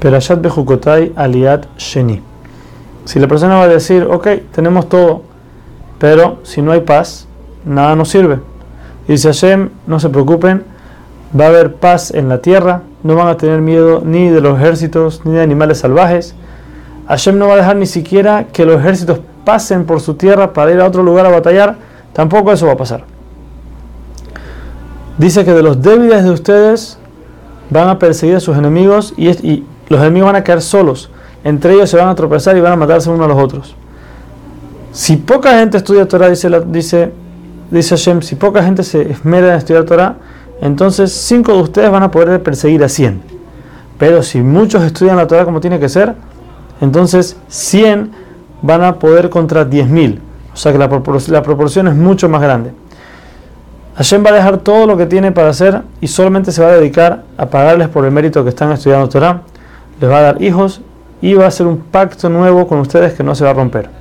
Perashat Bejukotai Aliat Sheni. Si la persona va a decir, ok, tenemos todo, pero si no hay paz, nada nos sirve. Y dice Hashem, no se preocupen, va a haber paz en la tierra, no van a tener miedo ni de los ejércitos ni de animales salvajes. Hashem no va a dejar ni siquiera que los ejércitos pasen por su tierra para ir a otro lugar a batallar, tampoco eso va a pasar. Dice que de los débiles de ustedes van a perseguir a sus enemigos y, y los enemigos van a quedar solos. Entre ellos se van a tropezar y van a matarse unos a los otros. Si poca gente estudia Torah, dice, dice, dice Hashem, si poca gente se esmera en estudiar Torah, entonces cinco de ustedes van a poder perseguir a 100. Pero si muchos estudian la Torah como tiene que ser, entonces 100 van a poder contra 10.000. O sea que la, la proporción es mucho más grande. Hashem va a dejar todo lo que tiene para hacer y solamente se va a dedicar a pagarles por el mérito que están estudiando Torah. Les va a dar hijos y va a hacer un pacto nuevo con ustedes que no se va a romper.